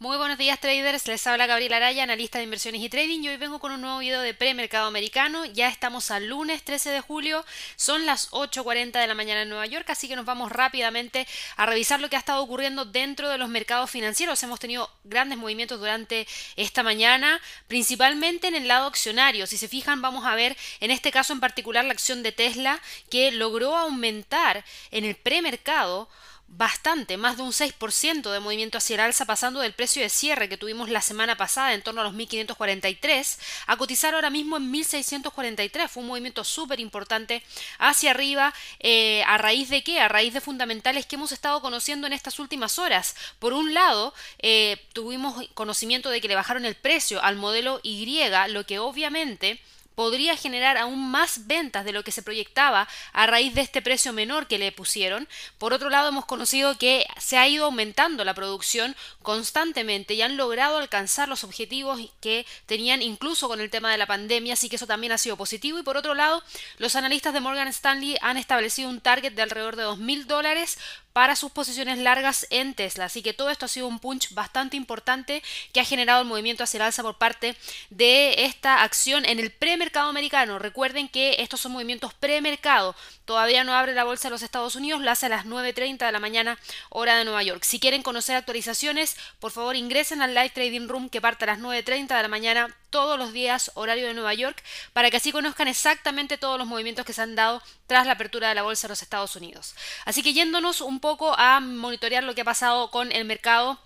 Muy buenos días traders, les habla Gabriela Araya, analista de inversiones y trading y hoy vengo con un nuevo video de premercado americano. Ya estamos al lunes 13 de julio, son las 8.40 de la mañana en Nueva York, así que nos vamos rápidamente a revisar lo que ha estado ocurriendo dentro de los mercados financieros. Hemos tenido grandes movimientos durante esta mañana, principalmente en el lado accionario. Si se fijan, vamos a ver en este caso en particular la acción de Tesla que logró aumentar en el premercado bastante, más de un 6% de movimiento hacia el alza, pasando del precio de cierre que tuvimos la semana pasada en torno a los 1543 a cotizar ahora mismo en 1643. Fue un movimiento súper importante hacia arriba. Eh, ¿A raíz de qué? A raíz de fundamentales que hemos estado conociendo en estas últimas horas. Por un lado, eh, tuvimos conocimiento de que le bajaron el precio al modelo Y, lo que obviamente podría generar aún más ventas de lo que se proyectaba a raíz de este precio menor que le pusieron. Por otro lado, hemos conocido que se ha ido aumentando la producción constantemente y han logrado alcanzar los objetivos que tenían incluso con el tema de la pandemia, así que eso también ha sido positivo. Y por otro lado, los analistas de Morgan Stanley han establecido un target de alrededor de 2.000 dólares para sus posiciones largas en Tesla. Así que todo esto ha sido un punch bastante importante que ha generado el movimiento hacia el alza por parte de esta acción en el premercado americano. Recuerden que estos son movimientos premercado. Todavía no abre la bolsa de los Estados Unidos, lo hace a las 9.30 de la mañana hora de Nueva York. Si quieren conocer actualizaciones, por favor ingresen al Live Trading Room que parte a las 9.30 de la mañana todos los días horario de Nueva York para que así conozcan exactamente todos los movimientos que se han dado tras la apertura de la bolsa de los Estados Unidos. Así que yéndonos un poco a monitorear lo que ha pasado con el mercado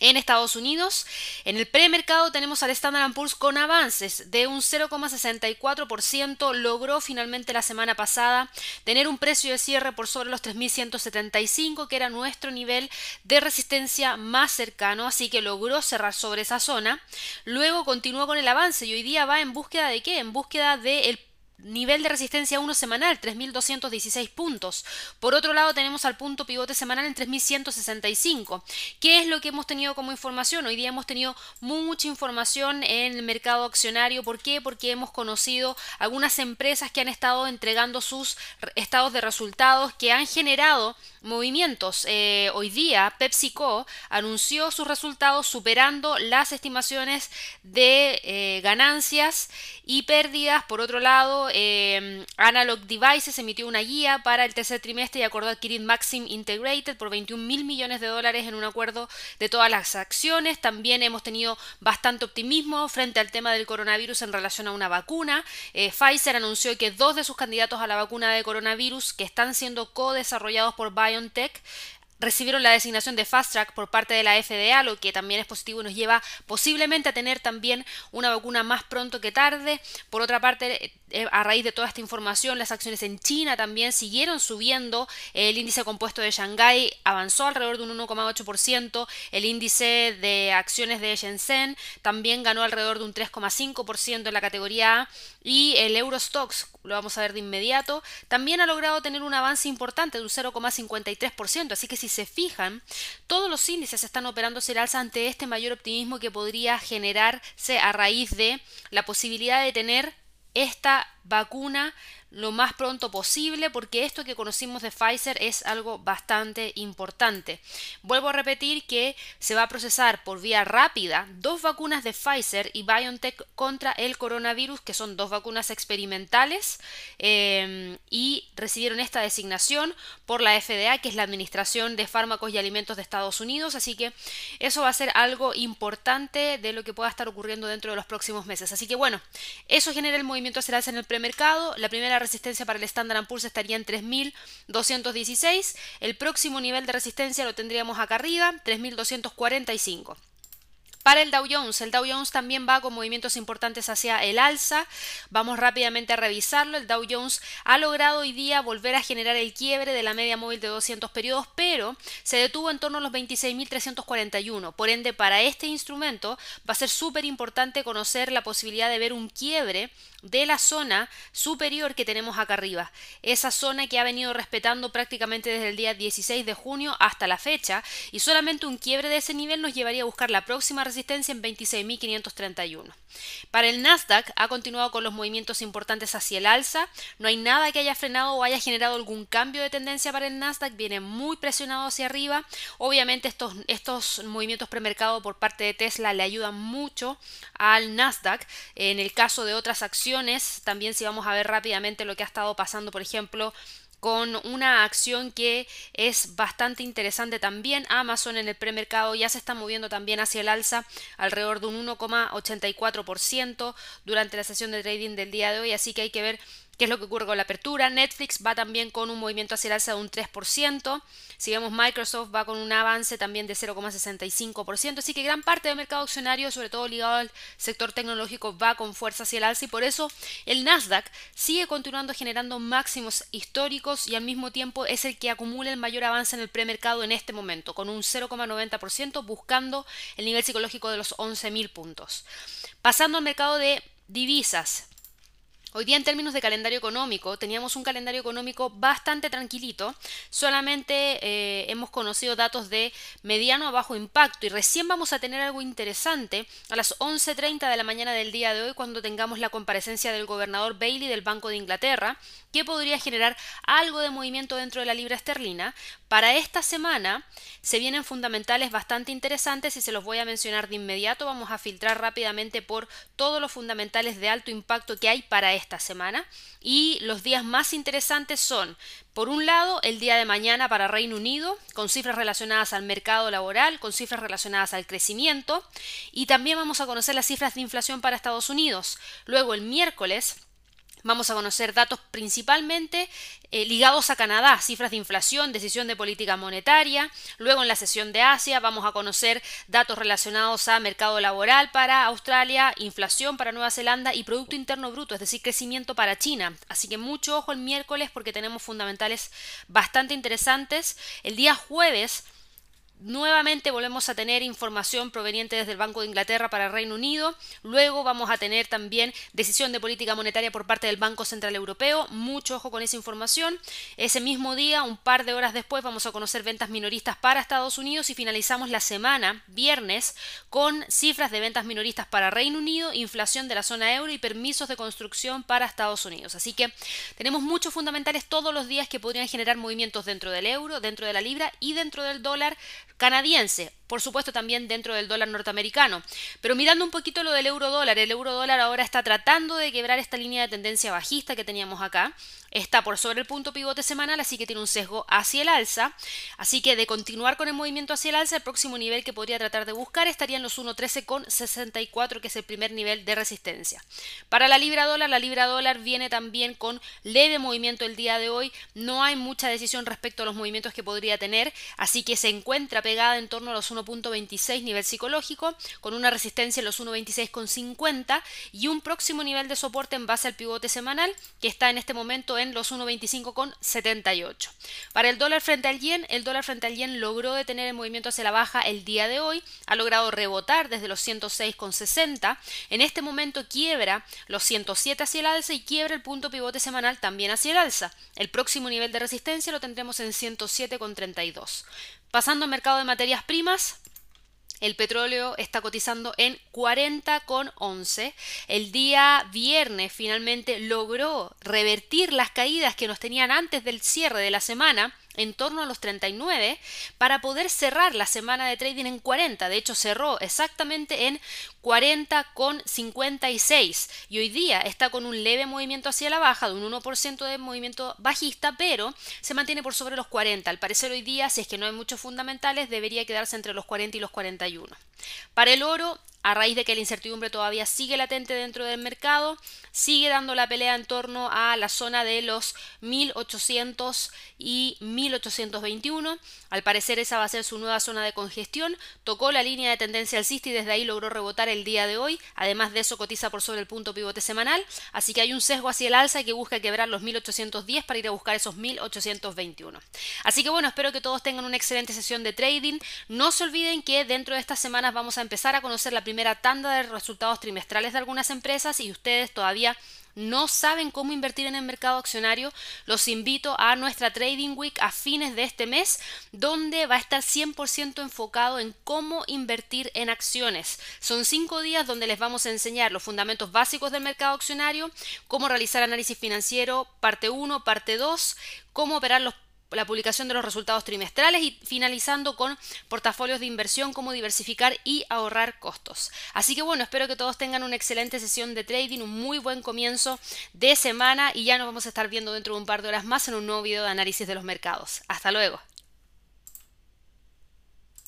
en Estados Unidos, en el premercado tenemos al Standard Poor's con avances de un 0,64%. Logró finalmente la semana pasada tener un precio de cierre por sobre los 3.175, que era nuestro nivel de resistencia más cercano, así que logró cerrar sobre esa zona. Luego continuó con el avance y hoy día va en búsqueda de qué? En búsqueda del nivel de resistencia 1 semanal, 3.216 puntos. Por otro lado, tenemos al punto pivote semanal en 3.165. ¿Qué es lo que hemos tenido como información? Hoy día hemos tenido mucha información en el mercado accionario. ¿Por qué? Porque hemos conocido algunas empresas que han estado entregando sus estados de resultados que han generado movimientos. Eh, hoy día, PepsiCo anunció sus resultados superando las estimaciones de eh, ganancias y pérdidas. Por otro lado, eh, Analog Devices emitió una guía para el tercer trimestre y acordó adquirir Maxim Integrated por 21 mil millones de dólares en un acuerdo de todas las acciones. También hemos tenido bastante optimismo frente al tema del coronavirus en relación a una vacuna. Pfizer anunció que dos de sus candidatos a la vacuna de coronavirus que están siendo co-desarrollados por Bio BioNTech recibieron la designación de Fast Track por parte de la FDA, lo que también es positivo y nos lleva posiblemente a tener también una vacuna más pronto que tarde. Por otra parte, eh, a raíz de toda esta información, las acciones en China también siguieron subiendo. El índice compuesto de Shanghái avanzó alrededor de un 1,8%. El índice de acciones de Shenzhen también ganó alrededor de un 3,5% en la categoría A. Y el Eurostox, lo vamos a ver de inmediato, también ha logrado tener un avance importante de un 0,53%. Así que si se fijan, todos los índices están operando el alza ante este mayor optimismo que podría generarse a raíz de la posibilidad de tener esta vacuna lo más pronto posible porque esto que conocimos de Pfizer es algo bastante importante. Vuelvo a repetir que se va a procesar por vía rápida dos vacunas de Pfizer y BioNTech contra el coronavirus, que son dos vacunas experimentales em, y recibieron esta designación por la FDA, que es la Administración de Fármacos y Alimentos de Estados Unidos, así que eso va a ser algo importante de lo que pueda estar ocurriendo dentro de los próximos meses. Así que bueno, eso genera el movimiento hacia en el premercado. La primera resistencia para el Standard Poor's estaría en 3.216. El próximo nivel de resistencia lo tendríamos acá arriba, 3.245. Para el Dow Jones, el Dow Jones también va con movimientos importantes hacia el alza. Vamos rápidamente a revisarlo. El Dow Jones ha logrado hoy día volver a generar el quiebre de la media móvil de 200 periodos, pero se detuvo en torno a los 26.341. Por ende, para este instrumento va a ser súper importante conocer la posibilidad de ver un quiebre de la zona superior que tenemos acá arriba. Esa zona que ha venido respetando prácticamente desde el día 16 de junio hasta la fecha y solamente un quiebre de ese nivel nos llevaría a buscar la próxima resistencia en 26.531. Para el Nasdaq ha continuado con los movimientos importantes hacia el alza. No hay nada que haya frenado o haya generado algún cambio de tendencia para el Nasdaq. Viene muy presionado hacia arriba. Obviamente estos, estos movimientos premercado por parte de Tesla le ayudan mucho al Nasdaq. En el caso de otras acciones, también si vamos a ver rápidamente lo que ha estado pasando, por ejemplo, con una acción que es bastante interesante también. Amazon en el premercado ya se está moviendo también hacia el alza alrededor de un 1,84% durante la sesión de trading del día de hoy, así que hay que ver qué es lo que ocurre con la apertura. Netflix va también con un movimiento hacia el alza de un 3%. Si vemos Microsoft va con un avance también de 0,65%. Así que gran parte del mercado accionario, sobre todo ligado al sector tecnológico, va con fuerza hacia el alza y por eso el Nasdaq sigue continuando generando máximos históricos y al mismo tiempo es el que acumula el mayor avance en el premercado en este momento, con un 0,90% buscando el nivel psicológico de los 11.000 puntos. Pasando al mercado de divisas, Hoy día en términos de calendario económico teníamos un calendario económico bastante tranquilito, solamente eh, hemos conocido datos de mediano a bajo impacto y recién vamos a tener algo interesante a las 11.30 de la mañana del día de hoy cuando tengamos la comparecencia del gobernador Bailey del Banco de Inglaterra, que podría generar algo de movimiento dentro de la libra esterlina. Para esta semana se vienen fundamentales bastante interesantes y se los voy a mencionar de inmediato. Vamos a filtrar rápidamente por todos los fundamentales de alto impacto que hay para esta semana. Y los días más interesantes son, por un lado, el día de mañana para Reino Unido, con cifras relacionadas al mercado laboral, con cifras relacionadas al crecimiento. Y también vamos a conocer las cifras de inflación para Estados Unidos. Luego, el miércoles, Vamos a conocer datos principalmente eh, ligados a Canadá, cifras de inflación, decisión de política monetaria. Luego en la sesión de Asia vamos a conocer datos relacionados a mercado laboral para Australia, inflación para Nueva Zelanda y Producto Interno Bruto, es decir, crecimiento para China. Así que mucho ojo el miércoles porque tenemos fundamentales bastante interesantes. El día jueves Nuevamente volvemos a tener información proveniente desde el Banco de Inglaterra para el Reino Unido. Luego vamos a tener también decisión de política monetaria por parte del Banco Central Europeo. Mucho ojo con esa información. Ese mismo día, un par de horas después, vamos a conocer ventas minoristas para Estados Unidos y finalizamos la semana, viernes, con cifras de ventas minoristas para Reino Unido, inflación de la zona euro y permisos de construcción para Estados Unidos. Así que tenemos muchos fundamentales todos los días que podrían generar movimientos dentro del euro, dentro de la libra y dentro del dólar canadiense por supuesto también dentro del dólar norteamericano. Pero mirando un poquito lo del euro dólar, el euro dólar ahora está tratando de quebrar esta línea de tendencia bajista que teníamos acá. Está por sobre el punto pivote semanal, así que tiene un sesgo hacia el alza. Así que de continuar con el movimiento hacia el alza, el próximo nivel que podría tratar de buscar estaría en los 1.13,64, que es el primer nivel de resistencia. Para la libra dólar, la libra dólar viene también con leve movimiento el día de hoy. No hay mucha decisión respecto a los movimientos que podría tener, así que se encuentra pegada en torno a los 1.26 nivel psicológico, con una resistencia en los 1.26,50 y un próximo nivel de soporte en base al pivote semanal que está en este momento en los 1.25,78. Para el dólar frente al yen, el dólar frente al yen logró detener el movimiento hacia la baja el día de hoy, ha logrado rebotar desde los 106,60, en este momento quiebra los 107 hacia el alza y quiebra el punto pivote semanal también hacia el alza. El próximo nivel de resistencia lo tendremos en 107,32. Pasando al mercado de materias primas, el petróleo está cotizando en 40,11. El día viernes finalmente logró revertir las caídas que nos tenían antes del cierre de la semana en torno a los 39 para poder cerrar la semana de trading en 40. De hecho, cerró exactamente en 40,56 y hoy día está con un leve movimiento hacia la baja de un 1% de movimiento bajista, pero se mantiene por sobre los 40. Al parecer hoy día, si es que no hay muchos fundamentales, debería quedarse entre los 40 y los 41. Para el oro, a raíz de que la incertidumbre todavía sigue latente dentro del mercado, sigue dando la pelea en torno a la zona de los 1800 y 1821. Al parecer esa va a ser su nueva zona de congestión. Tocó la línea de tendencia alcista y desde ahí logró rebotar el día de hoy. Además de eso cotiza por sobre el punto pivote semanal. Así que hay un sesgo hacia el alza que busca quebrar los 1810 para ir a buscar esos 1821. Así que bueno, espero que todos tengan una excelente sesión de trading. No se olviden que dentro de estas semanas vamos a empezar a conocer la primera tanda de resultados trimestrales de algunas empresas y ustedes todavía no saben cómo invertir en el mercado accionario, los invito a nuestra Trading Week a fines de este mes, donde va a estar 100% enfocado en cómo invertir en acciones. Son cinco días donde les vamos a enseñar los fundamentos básicos del mercado accionario, cómo realizar análisis financiero, parte 1, parte 2, cómo operar los la publicación de los resultados trimestrales y finalizando con portafolios de inversión, cómo diversificar y ahorrar costos. Así que bueno, espero que todos tengan una excelente sesión de trading, un muy buen comienzo de semana y ya nos vamos a estar viendo dentro de un par de horas más en un nuevo video de análisis de los mercados. Hasta luego.